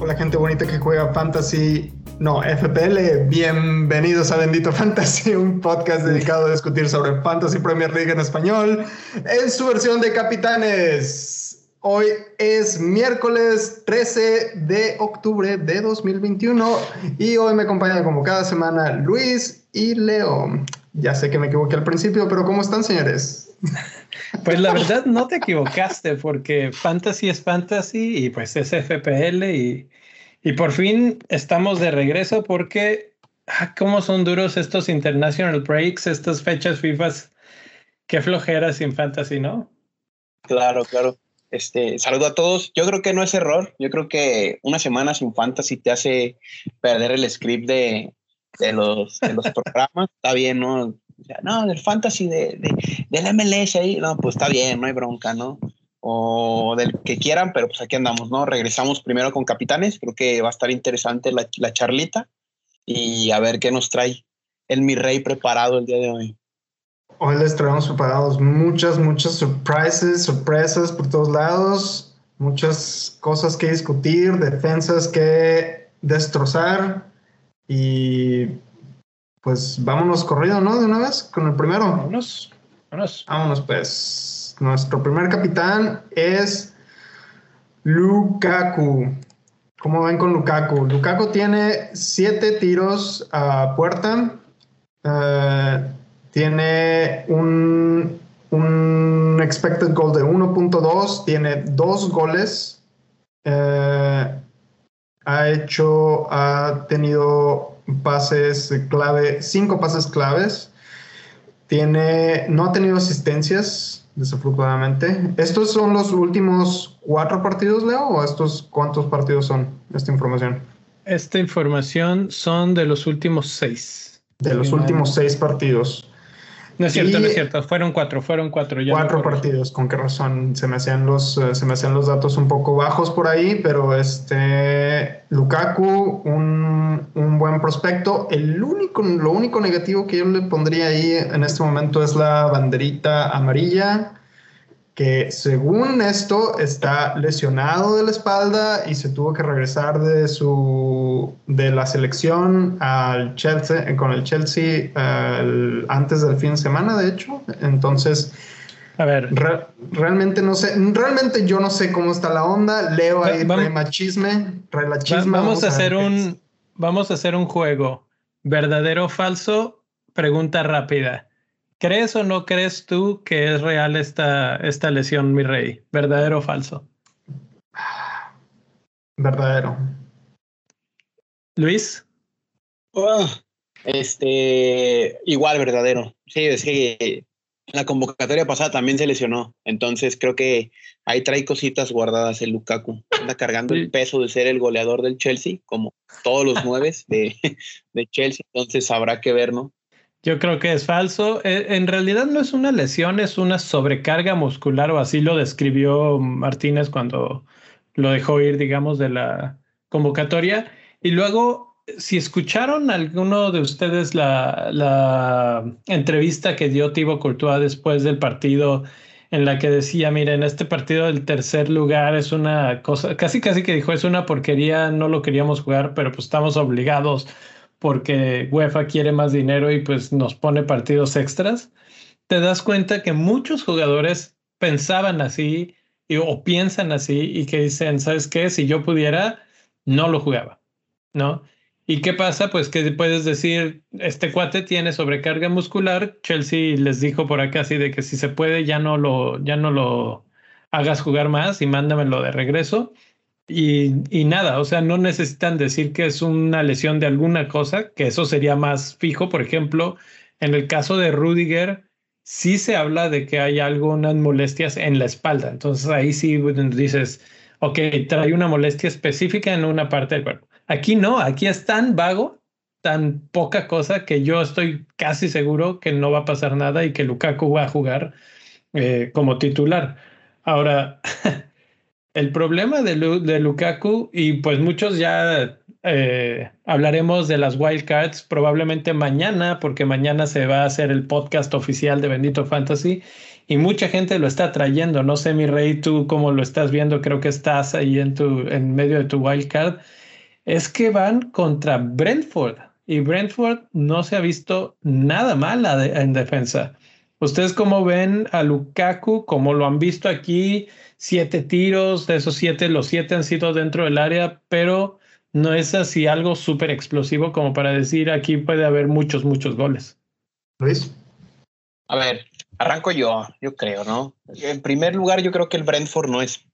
Hola gente bonita que juega Fantasy, no, FPL, bienvenidos a Bendito Fantasy, un podcast dedicado a discutir sobre Fantasy Premier League en español en su versión de capitanes. Hoy es miércoles 13 de octubre de 2021 y hoy me acompañan como cada semana Luis y Leo. Ya sé que me equivoqué al principio, pero ¿cómo están señores? Pues la verdad no te equivocaste porque fantasy es fantasy y pues es FPL y, y por fin estamos de regreso porque ah, cómo son duros estos international breaks, estas fechas FIFA, qué flojera sin fantasy, ¿no? Claro, claro. Este, saludo a todos. Yo creo que no es error. Yo creo que una semana sin fantasy te hace perder el script de, de los, de los programas. Está bien, ¿no? no, del fantasy de, de, del MLS ahí, no, pues está bien, no hay bronca, ¿no? O del que quieran, pero pues aquí andamos, ¿no? Regresamos primero con capitanes, creo que va a estar interesante la, la charlita y a ver qué nos trae el mi rey preparado el día de hoy. Hoy les traemos preparados muchas, muchas surprises, sorpresas por todos lados, muchas cosas que discutir, defensas que destrozar y pues vámonos corrido, ¿no? De una vez con el primero. Vámonos, vámonos. Vámonos, pues. Nuestro primer capitán es Lukaku. ¿Cómo ven con Lukaku? Lukaku tiene siete tiros a puerta. Uh, tiene un, un, expected goal de 1.2. Tiene dos goles. Uh, ha hecho, ha tenido pases clave, cinco pases claves. Tiene, no ha tenido asistencias, desafortunadamente. ¿Estos son los últimos cuatro partidos, Leo? ¿O estos cuántos partidos son esta información? Esta información son de los últimos seis. De los últimos seis partidos. No es cierto, no es cierto. Fueron cuatro, fueron cuatro. cuatro partidos, con qué razón. Se me hacían los, eh, se me hacían los datos un poco bajos por ahí, pero este Lukaku, un, un, buen prospecto. El único, lo único negativo que yo le pondría ahí en este momento es la banderita amarilla que según esto está lesionado de la espalda y se tuvo que regresar de su de la selección al Chelsea con el Chelsea antes del fin de semana de hecho. Entonces a ver. realmente no sé realmente yo no sé cómo está la onda. Leo ahí vamos, machisme vamos, vamos a hacer un vamos a hacer un juego verdadero o falso pregunta rápida ¿Crees o no crees tú que es real esta, esta lesión, mi rey? ¿Verdadero o falso? Verdadero. Luis. Oh, este, igual verdadero. Sí, es que la convocatoria pasada también se lesionó. Entonces creo que ahí trae cositas guardadas el Lukaku. Anda cargando el peso de ser el goleador del Chelsea, como todos los nueve de, de Chelsea. Entonces habrá que ver, ¿no? Yo creo que es falso. E, en realidad no es una lesión, es una sobrecarga muscular o así lo describió Martínez cuando lo dejó ir, digamos, de la convocatoria. Y luego, si escucharon alguno de ustedes la, entrevista que dio Thibaut Courtois después del partido, en la que decía, miren, este partido del tercer lugar es una cosa, casi casi que dijo, es una porquería, no lo queríamos jugar, pero pues estamos obligados porque UEFA quiere más dinero y pues nos pone partidos extras, te das cuenta que muchos jugadores pensaban así o piensan así y que dicen, ¿sabes qué? Si yo pudiera, no lo jugaba, ¿no? ¿Y qué pasa? Pues que puedes decir, este cuate tiene sobrecarga muscular, Chelsea les dijo por acá así de que si se puede ya no lo, ya no lo hagas jugar más y mándamelo de regreso. Y, nada, o sea, no necesitan decir que es una lesión de alguna cosa, que eso sería más fijo. Por ejemplo, en el caso de Rudiger, sí se habla de que hay algunas molestias en la espalda. Entonces ahí sí dices, ok, trae una molestia específica en una parte del cuerpo. Aquí no, aquí es tan vago, tan poca cosa que yo estoy casi seguro que no va a pasar nada y que Lukaku va a jugar eh, como titular. Ahora, El problema de, Lukaku, y pues muchos ya eh, hablaremos de las wildcards probablemente mañana, porque mañana se va a hacer el podcast oficial de Bendito Fantasy y mucha gente lo está trayendo. No sé, mi rey, tú cómo lo estás viendo, creo que estás ahí en, tu, en medio de tu wildcard. Es que van contra Brentford y Brentford no se ha visto nada mal en defensa. ¿Ustedes cómo ven a Lukaku? ¿Cómo lo han visto aquí? Siete tiros, de esos siete, los siete han sido dentro del área, pero no es así algo súper explosivo como para decir aquí puede haber muchos, muchos goles. Luis. A ver, arranco yo, yo creo, ¿no? En primer lugar, yo creo que el Brentford no es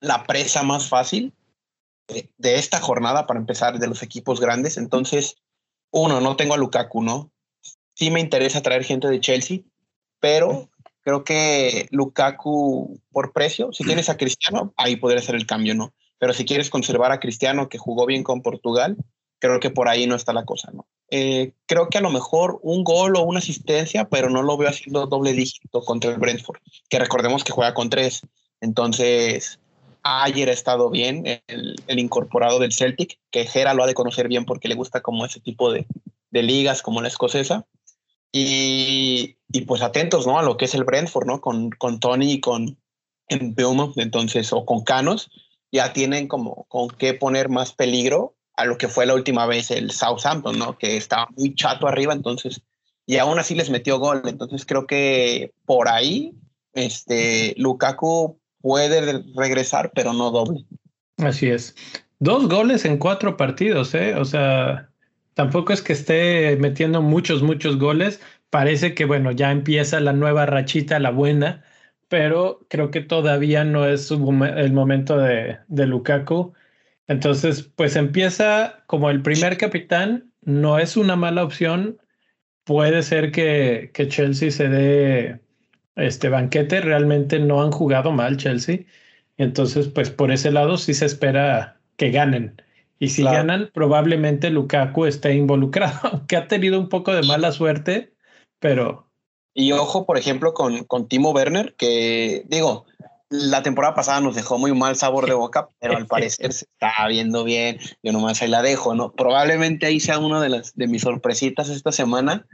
la presa más fácil de, de esta jornada para empezar de los equipos grandes. Entonces, uno, no tengo a Lukaku, ¿no? Sí me interesa traer gente de Chelsea, pero creo que Lukaku por precio, si tienes a Cristiano, ahí podría ser el cambio, ¿no? Pero si quieres conservar a Cristiano, que jugó bien con Portugal, creo que por ahí no está la cosa, ¿no? Eh, creo que a lo mejor un gol o una asistencia, pero no lo veo haciendo doble dígito contra el Brentford, que recordemos que juega con tres. Entonces, ayer ha estado bien el, incorporado del Celtic, que Gera lo ha de conocer bien porque le gusta como ese tipo de, de ligas como la escocesa. Y, y, pues atentos, ¿no? A lo que es el Brentford, ¿no? Con, con Tony y con Bilmo, entonces, o con Canos, ya tienen como con qué poner más peligro a lo que fue la última vez el Southampton, ¿no? Que estaba muy chato arriba, entonces, y aún así les metió gol. Entonces creo que por ahí, este, Lukaku puede regresar, pero no doble. Así es. Dos goles en cuatro partidos, ¿eh? O sea, tampoco es que esté metiendo muchos, muchos goles. Parece que, bueno, ya empieza la nueva rachita, la buena, pero creo que todavía no es el momento de, de Lukaku. Entonces, pues empieza como el primer capitán, no es una mala opción. Puede ser que, que Chelsea se dé este banquete. Realmente no han jugado mal Chelsea. Entonces, pues por ese lado sí se espera que ganen. Y si ganan, probablemente Lukaku esté involucrado, aunque ha tenido un poco de mala suerte, pero... Y ojo, por ejemplo, con, con Timo Werner, que digo, la temporada pasada nos dejó muy mal sabor de boca, pero al parecer se está viendo bien. Yo nomás ahí la dejo, ¿no? Probablemente ahí sea una de las de mis sorpresitas esta semana,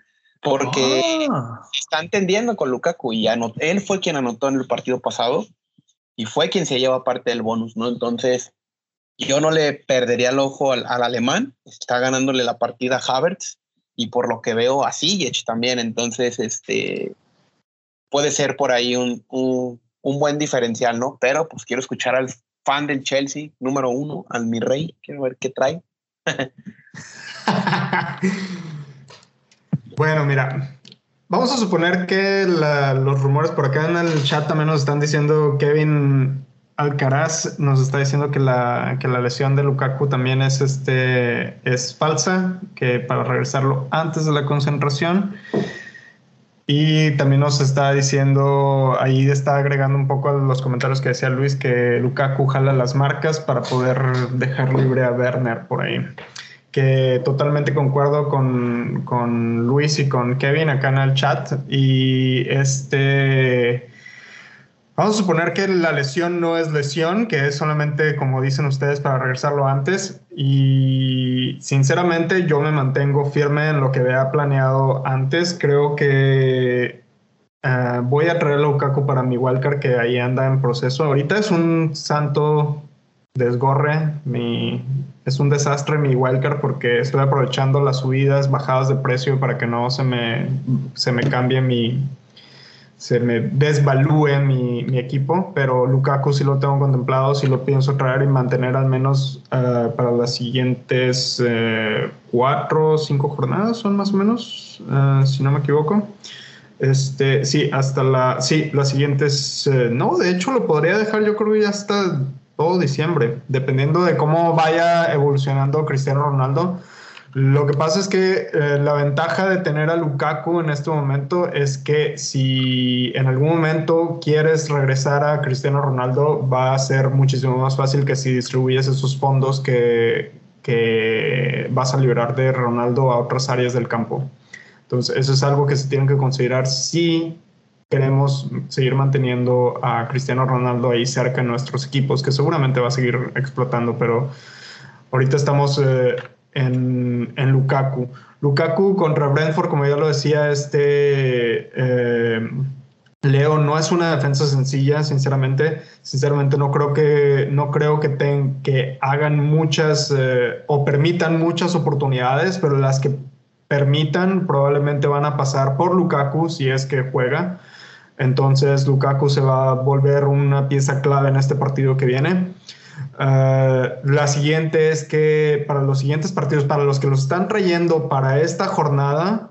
porque ah. está entendiendo con Lukaku y él fue quien anotó en el partido pasado y fue quien se lleva parte del bonus, ¿no? Entonces, yo no le perdería el ojo al, alemán, está ganándole la partida a Havertz y por lo que veo a Ziyech también, entonces, este, puede ser por ahí un, un, un buen diferencial, ¿no? Pero pues quiero escuchar al fan del Chelsea, número uno, al mi rey, quiero ver qué trae. Bueno, mira, vamos a suponer que los rumores por acá en el chat también nos están diciendo Kevin Alcaraz nos está diciendo que la, que la lesión de Lukaku también es, este, es falsa, que para regresarlo antes de la concentración. Y también nos está diciendo, ahí está agregando un poco a los comentarios que decía Luis, que Lukaku jala las marcas para poder dejar libre a Werner por ahí que totalmente concuerdo con, con, Luis y con Kevin acá en el chat. Y este. Vamos a suponer que la lesión no es lesión, que es solamente, como dicen ustedes, para regresarlo antes. Y sinceramente yo me mantengo firme en lo que había planeado antes. Creo que eh, voy a traer a Lukaku para mi Walker, que ahí anda en proceso. Ahorita es un santo desgorre. Mi, es un desastre mi wildcard porque estoy aprovechando las subidas, bajadas de precio para que no se me, se me cambie mi, se me desvalúe mi, mi, equipo, pero Lukaku sí lo tengo contemplado, sí lo pienso traer y mantener al menos uh, para las siguientes uh, cuatro o cinco jornadas, son más o menos, uh, si no me equivoco. Este, sí, hasta la, sí, las siguientes, no, de hecho lo podría dejar yo creo ya hasta todo diciembre, dependiendo de cómo vaya evolucionando Cristiano Ronaldo. Lo que pasa es que eh, la ventaja de tener a Lukaku en este momento es que si en algún momento quieres regresar a Cristiano Ronaldo, va a ser muchísimo más fácil que si distribuyes esos fondos que, que vas a liberar de Ronaldo a otras áreas del campo. Entonces, eso es algo que se tiene que considerar si queremos seguir manteniendo a Cristiano Ronaldo ahí cerca en nuestros equipos, que seguramente va a seguir explotando, pero ahorita estamos eh, en, en, Lukaku. Lukaku contra Brentford, como ya lo decía, este eh, Leo no es una defensa sencilla, sinceramente. Sinceramente no creo que no creo que, que hagan muchas eh, o permitan muchas oportunidades, pero las que permitan probablemente van a pasar por Lukaku si es que juega. Entonces Lukaku se va a volver una pieza clave en este partido que viene. La siguiente es que para los siguientes partidos, para los que los están trayendo para esta jornada,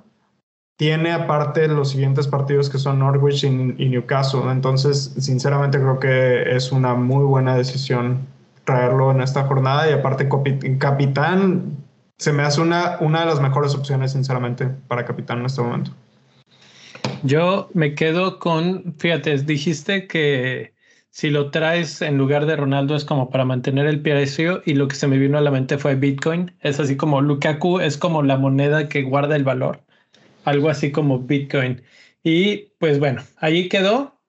tiene aparte los siguientes partidos que son Norwich y, Newcastle. Entonces, sinceramente creo que es una muy buena decisión traerlo en esta jornada y aparte capitán se me hace una, una de las mejores opciones, sinceramente, para capitán en este momento. Yo me quedo con, fíjate, dijiste que si lo traes en lugar de Ronaldo es como para mantener el precio y lo que se me vino a la mente fue Bitcoin. Es así como Lukaku es como la moneda que guarda el valor, algo así como Bitcoin. Y pues bueno, ahí quedó.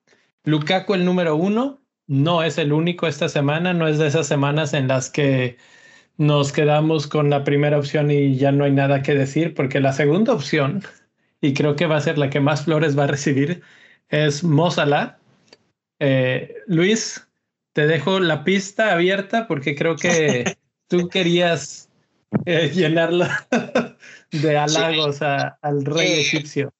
Lukaku el número uno, no es el único esta semana, no es de esas semanas en las que nos quedamos con la primera opción y ya no hay nada que decir, porque la segunda opción y creo que va a ser la que más flores va a recibir, es Mozala. Eh, Luis, te dejo la pista abierta porque creo que tú querías eh, llenarla de halagos al rey egipcio.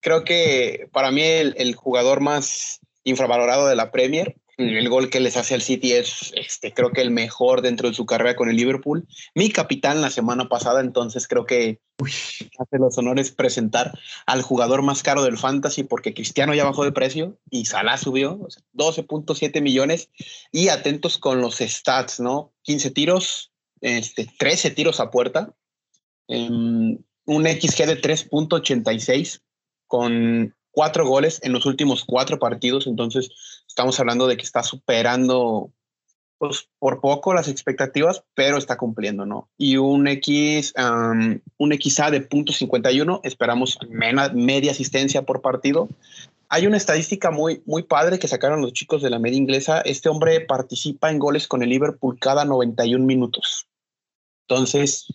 Creo que para mí el, jugador más infravalorado de la Premier el gol que les hace al City es, este, creo que el mejor dentro de su carrera con el Liverpool. Mi capitán la semana pasada, entonces creo que hace los honores presentar al jugador más caro del fantasy porque Cristiano ya bajó de precio y Salah subió 12.7 millones. Y atentos con los stats, ¿no? 15 tiros, este, 13 tiros a puerta, em, un XG de 3.86 con cuatro goles en los últimos cuatro partidos, entonces estamos hablando de que está superando pues, por poco las expectativas, pero está cumpliendo, ¿no? Y un X, un XA de .51, esperamos media asistencia por partido. Hay una estadística muy, muy padre que sacaron los chicos de la media inglesa. Este hombre participa en goles con el Liverpool cada 91 minutos. Entonces,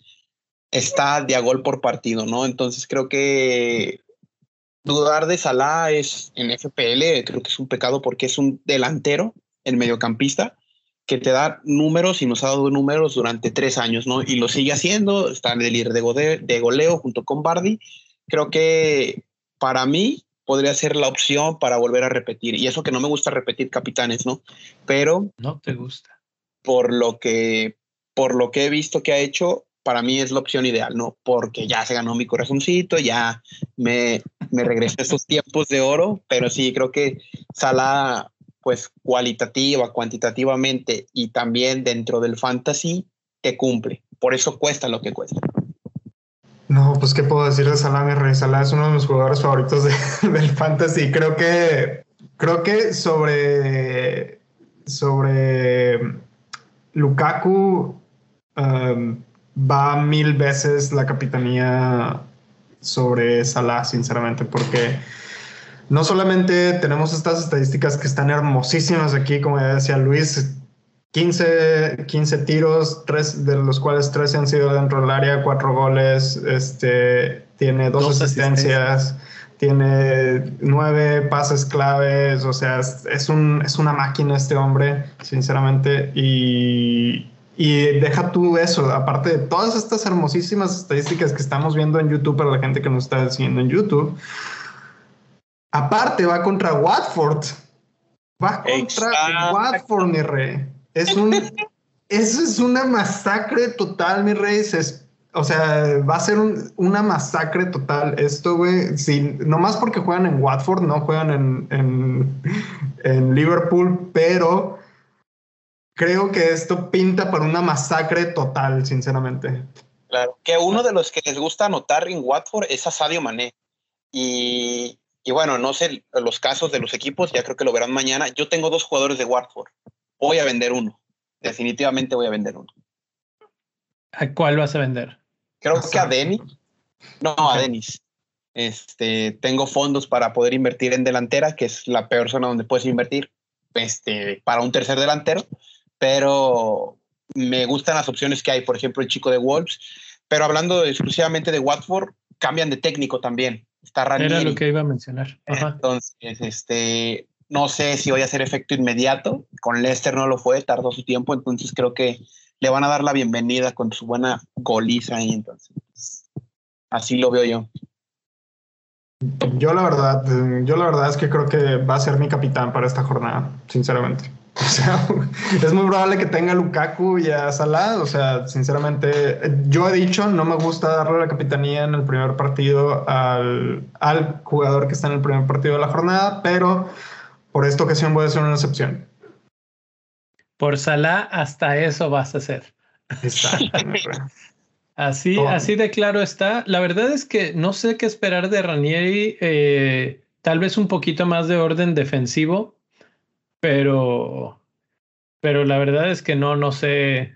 está de a gol por partido, ¿no? Entonces creo que Dudar de Salah es en FPL, creo que es un pecado porque es un delantero, el mediocampista, que te da números y nos ha dado números durante tres años, ¿no? Y lo sigue haciendo, está en el líder de, de goleo junto con Bardi. Creo que para mí podría ser la opción para volver a repetir. Y eso que no me gusta repetir capitanes, ¿no? Pero... No te gusta. Por lo que, por lo que he visto que ha hecho, para mí es la opción ideal, ¿no? Porque ya se ganó mi corazoncito, ya me, me regresé a esos tiempos de oro, pero sí, creo que Sala, pues cualitativa, cuantitativamente y también dentro del fantasy, te cumple. Por eso cuesta lo que cuesta. No, pues qué puedo decir de Salah, mi rey. Salah es uno de mis jugadores favoritos del fantasy. Creo que, creo que sobre, sobre Lukaku, um, va mil veces la capitanía sobre Salah, sinceramente, porque no solamente tenemos estas estadísticas que están hermosísimas aquí, como ya decía Luis, 15, 15 tiros, tres, de los cuales 13 han sido dentro del área, cuatro goles, este, tiene dos, asistencias, tiene nueve pases claves, o sea, es, un, es una máquina este hombre, sinceramente, y y deja tú eso, aparte de todas estas hermosísimas estadísticas que estamos viendo en YouTube para la gente que nos está siguiendo en YouTube, aparte va contra Watford. Va contra Watford, mi rey. Es un, eso es una masacre total, mi rey. o sea, va a ser una masacre total esto, güey. Si, más porque juegan en Watford, no juegan en, en, en Liverpool, pero creo que esto pinta para una masacre total, sinceramente. Claro, que uno de los que les gusta anotar en Watford es a Sadio Mané. Y, y, bueno, no sé los casos de los equipos, ya creo que lo verán mañana. Yo tengo dos jugadores de Watford. Voy a vender uno. Definitivamente voy a vender uno. ¿A cuál vas a vender? Creo que a Denis. No, a Denis. Este, tengo fondos para poder invertir en delantera, que es la peor zona donde puedes invertir este, para un tercer delantero pero me gustan las opciones que hay, por ejemplo, el chico de Wolves, pero hablando exclusivamente de Watford, cambian de técnico también. Está Ranieri. Era lo que iba a mencionar. Entonces, este, no sé si voy a hacer efecto inmediato. Con Leicester no lo fue, tardó su tiempo, entonces creo que le van a dar la bienvenida con su buena goliza ahí. Entonces, así lo veo yo. Yo la verdad, yo la verdad es que creo que va a ser mi capitán para esta jornada, sinceramente. O sea, es muy probable que tenga a Lukaku y a Salah. O sea, sinceramente, yo he dicho, no me gusta darle la capitanía en el primer partido al, al jugador que está en el primer partido de la jornada, pero por esta ocasión voy a hacer una excepción. Por Salah, hasta eso vas a hacer. así, así de claro está. La verdad es que no sé qué esperar de Ranieri. Eh, tal vez un poquito más de orden defensivo pero, pero la verdad es que no, no sé,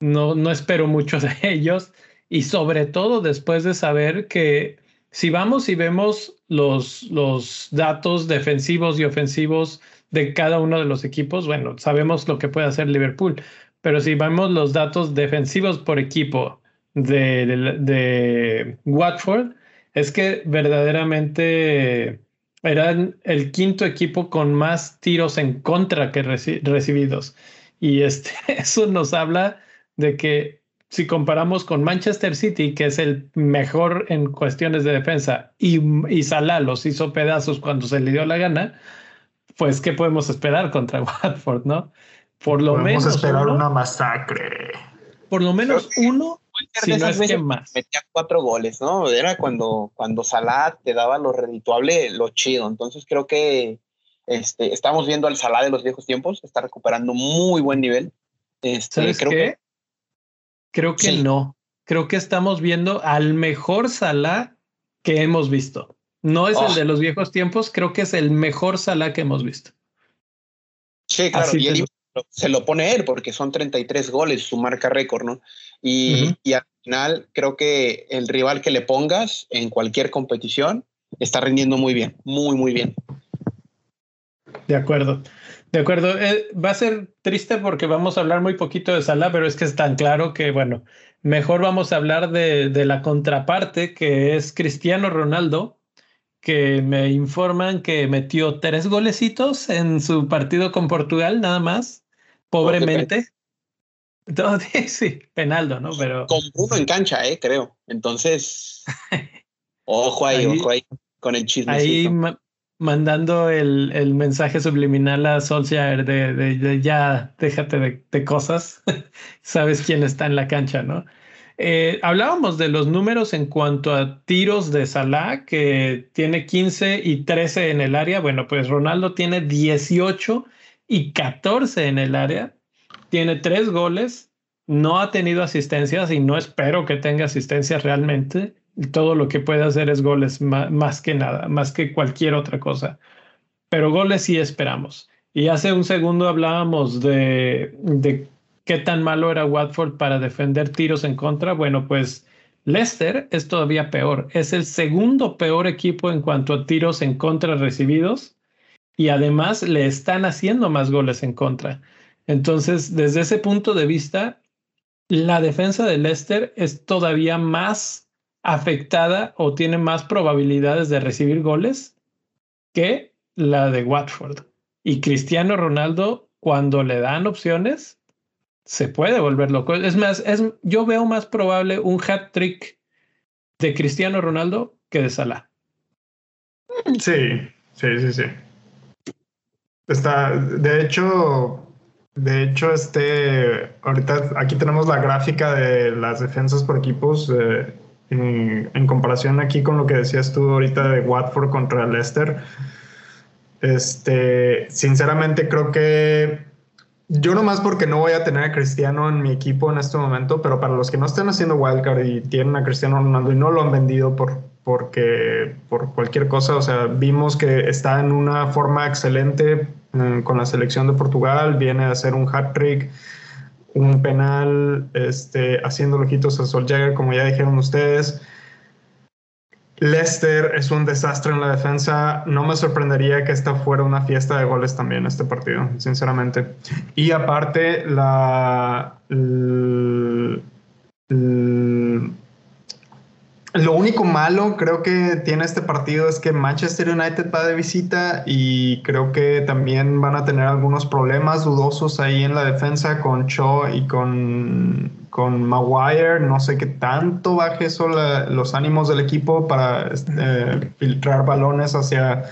no, no espero mucho de ellos. Y sobre todo después de saber que si vamos y vemos los, los datos defensivos y ofensivos de cada uno de los equipos, bueno, sabemos lo que puede hacer Liverpool, pero si vemos los datos defensivos por equipo de, de, de Watford, es que verdaderamente eran el quinto equipo con más tiros en contra que recibidos. Y este, eso nos habla de que si comparamos con Manchester City, que es el mejor en cuestiones de defensa, y, y Salah los hizo pedazos cuando se le dio la gana, pues ¿qué podemos esperar contra Watford, no? Por lo podemos menos esperar una masacre. Por lo menos uno si no es que más. Metía cuatro goles, ¿no? Era cuando, cuando Salah te daba lo redituable, lo chido. Entonces creo que este, estamos viendo al Salah de los viejos tiempos, está recuperando muy buen nivel. Este, creo Que, creo que no. Creo que estamos viendo al mejor Salah que hemos visto. No es el oh. de los viejos tiempos, creo que es el mejor Salah que hemos visto. Sí, claro, y se lo pone él porque son 33 goles, su marca récord, ¿no? Y, al final creo que el rival que le pongas en cualquier competición está rindiendo muy bien, muy, muy bien. De acuerdo. De acuerdo. Eh, va a ser triste porque vamos a hablar muy poquito de Salah, pero es que es tan claro que, bueno, mejor vamos a hablar de, de la contraparte, que es Cristiano Ronaldo, que me informan que metió tres golecitos en su partido con Portugal, nada más pobremente. Todo, sí, penaldo, ¿no? Pero. Con uno en cancha, eh, creo. Entonces, ojo ahí, ojo ahí con el chisme. Ahí mandando el, el, mensaje subliminal a Solskjaer de, de, ya déjate de, de, cosas. Sabes quién está en la cancha, ¿no? Eh, hablábamos de los números en cuanto a tiros de Salah, que tiene 15 y 13 en el área. Bueno, pues Ronaldo tiene 18 y 14 en el área. Tiene tres goles, no ha tenido asistencias y no espero que tenga asistencias realmente. Todo lo que puede hacer es goles más, que nada, más que cualquier otra cosa. Pero goles sí esperamos. Y hace un segundo hablábamos de, de qué tan malo era Watford para defender tiros en contra. Bueno, pues Leicester es todavía peor. Es el segundo peor equipo en cuanto a tiros en contra recibidos y además le están haciendo más goles en contra. Entonces, desde ese punto de vista, la defensa de Leicester es todavía más afectada o tiene más probabilidades de recibir goles que la de Watford. Y Cristiano Ronaldo, cuando le dan opciones, se puede volver loco. Es más, es, yo veo más probable un hat trick de Cristiano Ronaldo que de Salah. Sí, sí, sí, sí. Está, de hecho, de hecho, este, ahorita aquí tenemos la gráfica de las defensas por equipos eh, en, comparación aquí con lo que decías tú ahorita de Watford contra Leicester. Este, sinceramente creo que yo nomás porque no voy a tener a Cristiano en mi equipo en este momento, pero para los que no estén haciendo wildcard y tienen a Cristiano Ronaldo y no lo han vendido por, porque, por cualquier cosa, o sea, vimos que está en una forma excelente eh, con la selección de Portugal, viene a hacer un hat-trick, un penal, este, haciendo lojitos a Solskjaer, como ya dijeron ustedes. Leicester es un desastre en la defensa. No me sorprendería que esta fuera una fiesta de goles también este partido, sinceramente. Y aparte, la, lo único malo creo que tiene este partido es que Manchester United va de visita y creo que también van a tener algunos problemas dudosos ahí en la defensa con Cho y con, con Maguire. No sé qué tanto baje eso los ánimos del equipo para este, filtrar balones hacia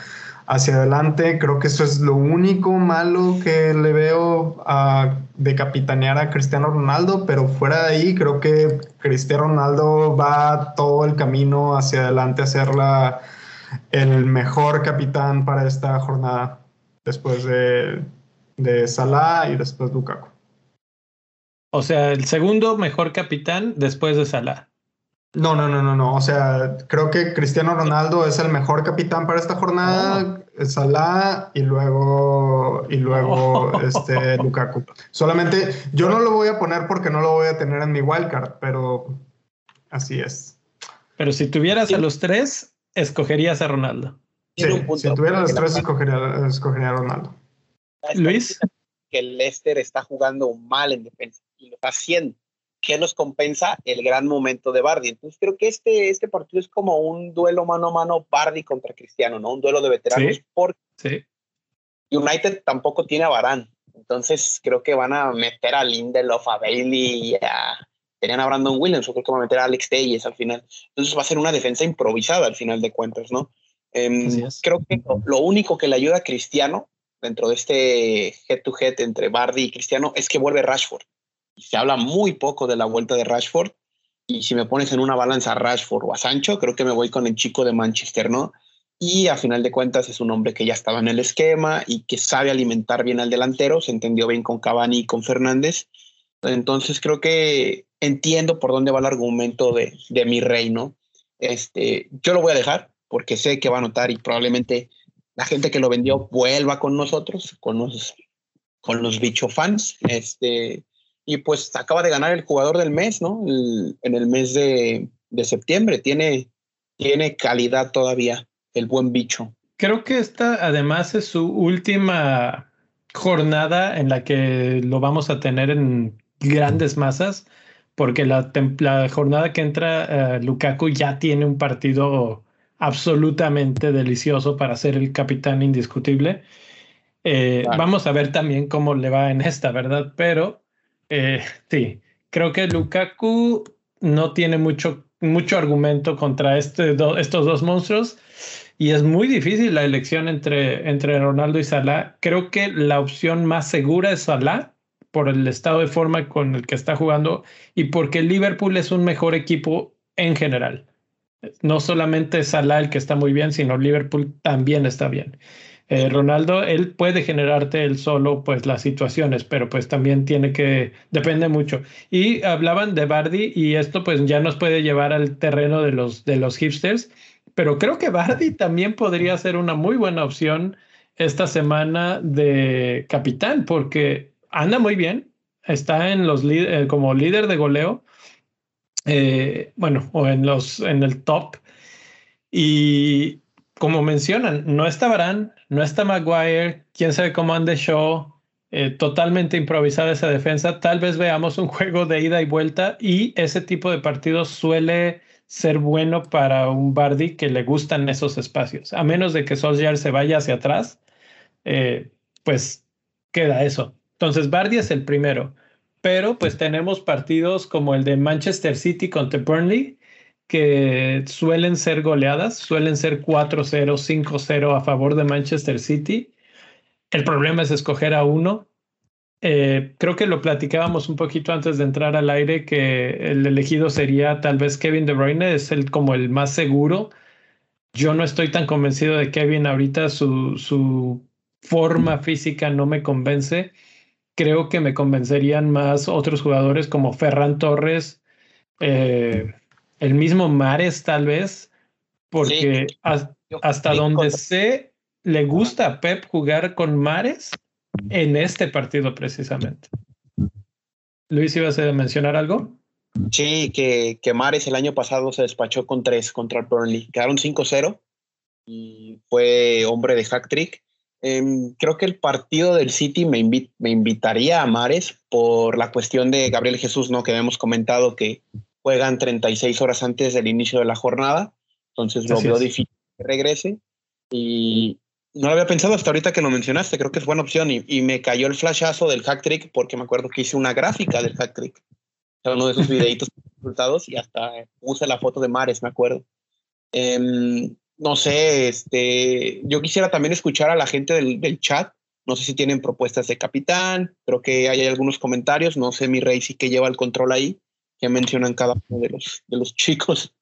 hacia adelante. Creo que eso es lo único malo que le veo a, de capitanear a Cristiano Ronaldo, pero fuera de ahí creo que Cristiano Ronaldo va todo el camino hacia adelante a ser la, el mejor capitán para esta jornada, después de, de Salah y después Lukaku. O sea, el segundo mejor capitán después de Salah. No, no, no, no, no. O sea, creo que Cristiano Ronaldo es el mejor capitán para esta jornada. Oh. Salah y luego y luego oh. este Lukaku. Solamente yo no lo voy a poner porque no lo voy a tener en mi wildcard, pero así es. Pero si tuvieras a los tres, escogerías a Ronaldo. Sí, si tuviera a los tres, escogería, escogería a Ronaldo. Luis. Que el Leicester está jugando mal en defensa y lo está haciendo ¿qué nos compensa? El gran momento de Bardi. Entonces creo que este, este partido es como un duelo mano a mano Bardi contra Cristiano, ¿no? Un duelo de veteranos. Sí, porque sí. United tampoco tiene a Barán. Entonces creo que van a meter a Lindelof, a Bailey y a... Tenían a Brandon Williams, o creo que van a meter a Alex Telles al final. Entonces va a ser una defensa improvisada al final de cuentas, ¿no? Eh, creo que lo, lo único que le ayuda a Cristiano dentro de este head-to-head -head entre Bardi y Cristiano es que vuelve Rashford se habla muy poco de la vuelta de Rashford. Y si me pones en una balanza a Rashford o a Sancho, creo que me voy con el chico de Manchester, ¿no? Y a final de cuentas es un hombre que ya estaba en el esquema y que sabe alimentar bien al delantero, se entendió bien con Cavani y con Fernández. Entonces creo que entiendo por dónde va el argumento de, de mi reino. Este, yo lo voy a dejar porque sé que va a notar y probablemente la gente que lo vendió vuelva con nosotros, con los, con los bicho fans. Este, y pues acaba de ganar el jugador del mes, ¿no? en el mes de, septiembre. Tiene, tiene calidad todavía el buen bicho. Creo que esta además es su última jornada en la que lo vamos a tener en grandes masas, porque la, la jornada que entra eh, Lukaku ya tiene un partido absolutamente delicioso para ser el capitán indiscutible. Eh, vamos a ver también cómo le va en esta, ¿verdad? Pero eh, sí, creo que Lukaku no tiene mucho, mucho argumento contra este estos dos monstruos y es muy difícil la elección entre, entre Ronaldo y Salah. Creo que la opción más segura es Salah por el estado de forma con el que está jugando y porque Liverpool es un mejor equipo en general. No solamente Salah el que está muy bien, sino Liverpool también está bien. Eh, Ronaldo, él puede generarte él solo pues las situaciones, pero pues también tiene que, depende mucho. Y hablaban de Bardi y esto pues ya nos puede llevar al terreno de los, de los hipsters, pero creo que Bardi también podría ser una muy buena opción esta semana de capitán porque anda muy bien, está en los eh, como líder de goleo, eh, bueno, o en los en el top y como mencionan, no está Barán, no está Maguire, quién sabe cómo ande Shaw, eh, totalmente improvisada esa defensa. Tal vez veamos un juego de ida y vuelta y ese tipo de partidos suele ser bueno para un Bardi que le gustan esos espacios. A menos de que Solskjaer se vaya hacia atrás, eh, pues queda eso. Entonces Bardi es el primero, pero pues tenemos partidos como el de Manchester City contra Burnley, que suelen ser goleadas, suelen ser 4-0, 5-0 a favor de Manchester City. El problema es escoger a uno. Eh, creo que lo platicábamos un poquito antes de entrar al aire, que el elegido sería tal vez Kevin De Bruyne, es el como el más seguro. Yo no estoy tan convencido de Kevin ahorita, su, su forma física no me convence. Creo que me convencerían más otros jugadores como Ferran Torres, eh, el mismo Mares tal vez, porque hasta donde sé, le gusta a Pep jugar con Mares en este partido precisamente. Luis, ¿ibas a mencionar algo? Sí, que, que Mares el año pasado se despachó con tres contra el Burnley. Quedaron 5-0 y fue hombre de hack trick. Em, creo que el partido del City me, me invitaría a Mares por la cuestión de Gabriel Jesús, ¿no? Que habíamos comentado que juegan 36 horas antes del inicio de la jornada. Entonces lo veo difícil que regrese. Y no lo había pensado hasta ahorita que lo mencionaste. Creo que es buena opción. Y, y me cayó el flashazo del hack trick porque me acuerdo que hice una gráfica del hack trick uno de esos videitos resultados y hasta puse la foto de Mares, me acuerdo. Em, no sé, este, yo quisiera también escuchar a la gente del, chat. No sé si tienen propuestas de capitán, creo que hay algunos comentarios. No sé, mi rey sí que lleva el control ahí, que mencionan cada uno de los, de los chicos.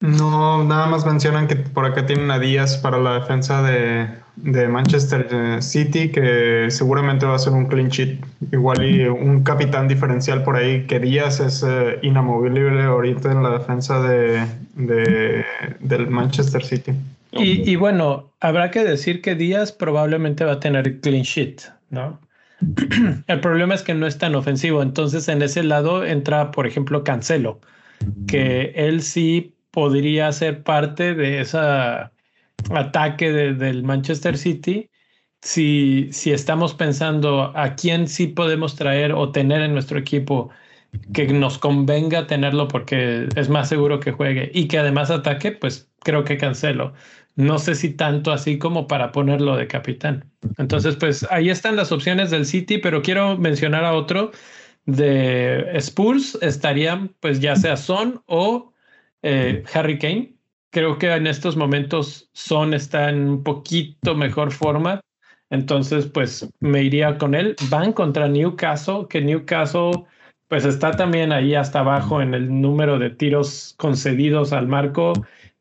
No, nada más mencionan que por acá tienen a Díaz para la defensa de, de, Manchester eh, City, que seguramente va a ser un clean sheet. Igual y un capitán diferencial por ahí, que Díaz es eh, inamovible ahorita en la defensa de, de del Manchester City. Y, y, bueno, habrá que decir que Díaz probablemente va a tener clean sheet, ¿no? El problema es que no es tan ofensivo, entonces en ese lado entra, por ejemplo, Cancelo, que él sí podría ser parte de ese ataque del Manchester City si, si estamos pensando a quién sí podemos traer o tener en nuestro equipo que nos convenga tenerlo porque es más seguro que juegue y que además ataque, pues creo que cancelo. No sé si tanto así como para ponerlo de capitán. Entonces, pues ahí están las opciones del City, pero quiero mencionar a otro de Spurs. Estarían pues ya sea Son o eh, Harry Kane. Creo que en estos momentos Son está en un poquito mejor forma. Entonces, pues me iría con él. Van contra Newcastle, que Newcastle pues está también ahí hasta abajo en el número de tiros concedidos al marco.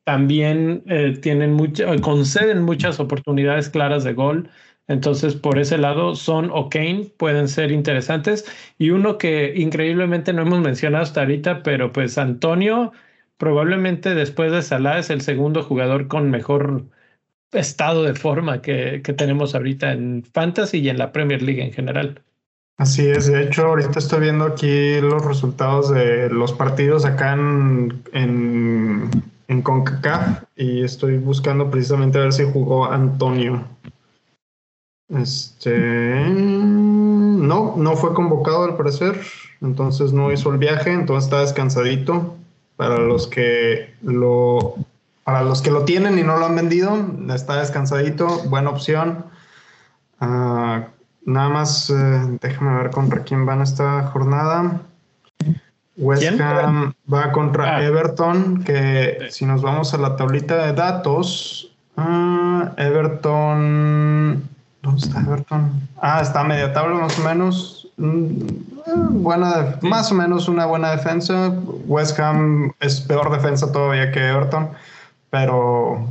También eh, tienen mucha, conceden muchas oportunidades claras de gol. Entonces, por ese lado, Son o Kane pueden ser interesantes. Y uno que increíblemente no hemos mencionado hasta ahorita, pero pues Antonio probablemente después de Salah es el segundo jugador con mejor estado de forma que, tenemos ahorita en Fantasy y en la Premier League en general. Así es, de hecho ahorita estoy viendo aquí los resultados de los partidos acá en, en, en CONCACAF y estoy buscando precisamente a ver si jugó Antonio. Este no, no fue convocado al parecer, entonces no hizo el viaje, entonces está descansadito para los que lo para los que lo tienen y no lo han vendido, está descansadito, buena opción. Ah, nada más, eh, déjame ver contra quién van esta jornada. West Ham va contra ah. Everton, que si nos vamos a la tablita de datos, ah, Everton, ¿dónde está Everton? Ah, está a media tabla más o menos. Mm, buena, más o menos una buena defensa. West Ham es peor defensa todavía que Everton, pero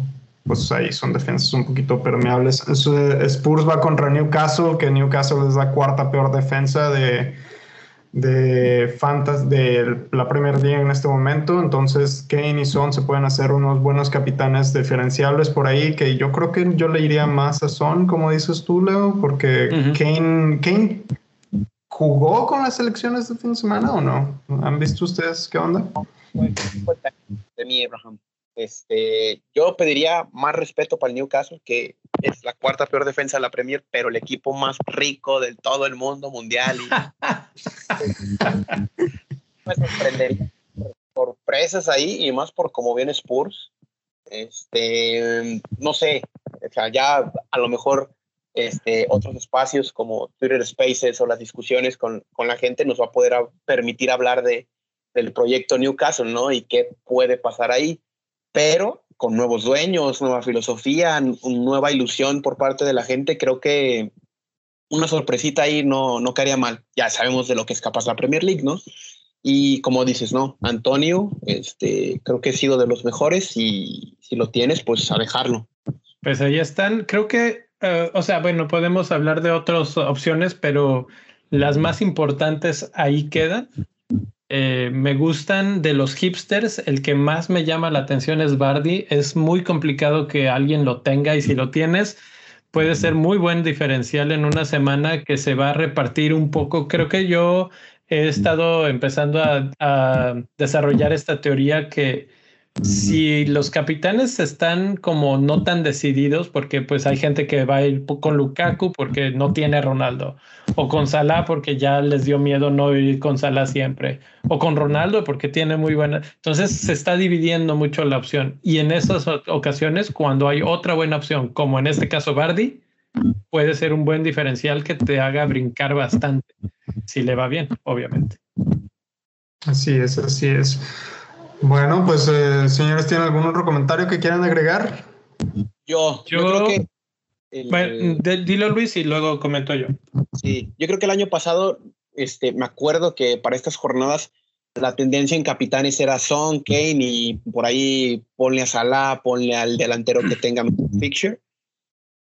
pues ahí son defensas un poquito permeables. Spurs va contra Newcastle, que Newcastle es la cuarta peor defensa de, de Fantasy de la Premier League en este momento. Entonces, Kane y Son se pueden hacer unos buenos capitanes diferenciables por ahí, que yo creo que yo le iría más a Son, como dices tú, Leo, porque Kane, Kane ¿Jugó con las selecciones de fin de semana o no? ¿Han visto ustedes qué onda? De mí, Abraham. Este, yo pediría más respeto para el Newcastle, que es la cuarta peor defensa de la Premier, pero el equipo más rico del todo el mundo mundial. Y, me sorprendería sorpresas ahí y más por cómo viene Spurs. Este, no sé, o sea, ya a lo mejor este, otros espacios como Twitter Spaces o las discusiones con, con la gente nos va a poder permitir hablar de, del proyecto Newcastle, ¿no? Y qué puede pasar ahí, pero con nuevos dueños, nueva filosofía, nueva ilusión por parte de la gente, creo que una sorpresita ahí no, no caería mal. Ya sabemos de lo que es capaz la Premier League, ¿no? Y como dices, ¿no? Antonio, este, creo que ha sido de los mejores y si lo tienes, pues a dejarlo. Pues ahí están. Creo que eh, o sea, bueno, podemos hablar de otras opciones, pero las más importantes ahí quedan. Eh, me gustan de los hipsters, el que más me llama la atención es Bardi. Es muy complicado que alguien lo tenga y si lo tienes, puede ser muy buen diferencial en una semana que se va a repartir un poco. Creo que yo he estado empezando a, desarrollar esta teoría que si los capitanes están como no tan decididos, porque pues hay gente que va a ir con Lukaku porque no tiene Ronaldo, o con Salah porque ya les dio miedo no ir con Salah siempre, o con Ronaldo porque tiene muy buena. Entonces se está dividiendo mucho la opción. Y en esas ocasiones, cuando hay otra buena opción, como en este caso Bardi, puede ser un buen diferencial que te haga brincar bastante, si le va bien, obviamente. Así es, así es. Bueno, pues eh, señores, ¿tienen algún otro comentario que quieran agregar? Yo, yo, creo que... bueno, dilo Luis y luego comento yo. Sí, yo creo que el año pasado, este, me acuerdo que para estas jornadas la tendencia en capitanes era Son, Kane y por ahí ponle a Salah, ponle al delantero que tenga picture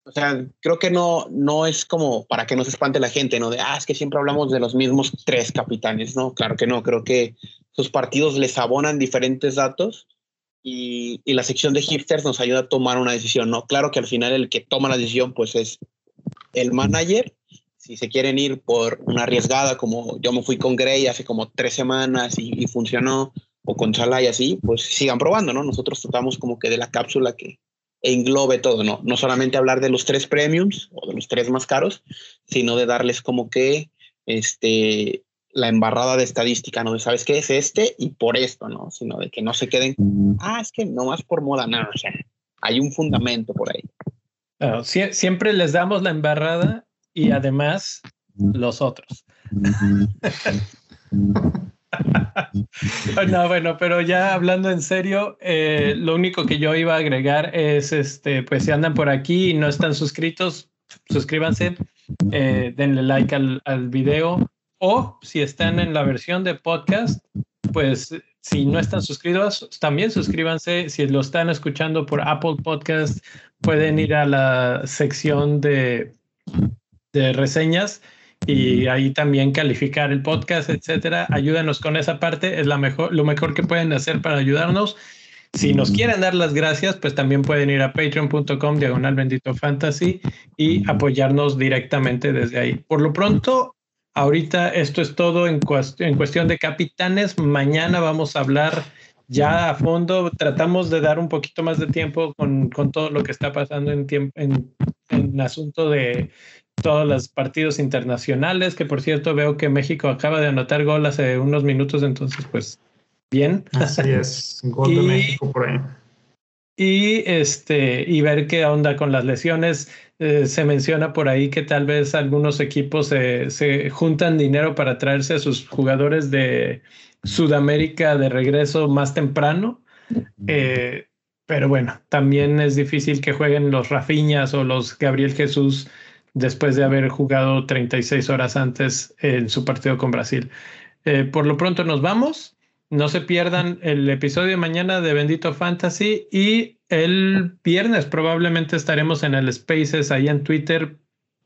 o sea, creo que no, no es como para que no se espante la gente, ¿no? De, ah, es que siempre hablamos de los mismos tres capitanes, ¿no? Claro que no, creo que sus partidos les abonan diferentes datos y, y, la sección de hipsters nos ayuda a tomar una decisión, ¿no? Claro que al final el que toma la decisión, pues es el manager. Si se quieren ir por una arriesgada, como yo me fui con Gray hace como tres semanas y, y funcionó, o con Salah y así, pues sigan probando, ¿no? Nosotros tratamos como que de la cápsula que, englobe todo, ¿no? No solamente hablar de los tres premiums o de los tres más caros, sino de darles como que este, la embarrada de estadística, ¿no? ¿Sabes qué es este? Y por esto, ¿no? Sino de que no se queden, ah, es que no más por moda, no, o sea, hay un fundamento por ahí. siempre les damos la embarrada y además los otros. no, bueno, pero ya hablando en serio, eh, lo único que yo iba a agregar es, este, pues si andan por aquí y no están suscritos, suscríbanse, eh, denle like al, al video o si están en la versión de podcast, pues si no están suscritos, también suscríbanse. Si lo están escuchando por Apple Podcast, pueden ir a la sección de, de reseñas y ahí también calificar el podcast, etcétera. Ayúdanos con esa parte, es la mejor, lo mejor que pueden hacer para ayudarnos. Si nos quieren dar las gracias, pues también pueden ir a patreon.com diagonal bendito fantasy y apoyarnos directamente desde ahí. Por lo pronto, ahorita esto es todo en, cuestión de capitanes. Mañana vamos a hablar ya a fondo. Tratamos de dar un poquito más de tiempo con, con todo lo que está pasando en, en, en asunto de todos los partidos internacionales, que por cierto veo que México acaba de anotar gol hace unos minutos, entonces pues bien. Así es, gol de México por ahí. Y este, y ver qué onda con las lesiones. Eh, se menciona por ahí que tal vez algunos equipos se, juntan dinero para traerse a sus jugadores de Sudamérica de regreso más temprano. Eh, pero bueno, también es difícil que jueguen los Rafiñas o los Gabriel Jesús después de haber jugado 36 horas antes en su partido con Brasil. Eh, por lo pronto nos vamos. No se pierdan el episodio de mañana de Bendito Fantasy y el viernes probablemente estaremos en el Spaces ahí en Twitter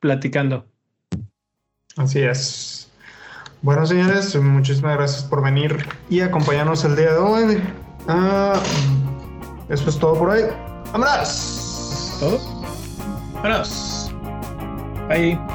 platicando. Así es. Bueno, señores, muchísimas gracias por venir y acompañarnos el día de hoy. Ah, eso es todo por hoy. ¡Vámonos! ¿Todo? ¡Vámonos! Bye.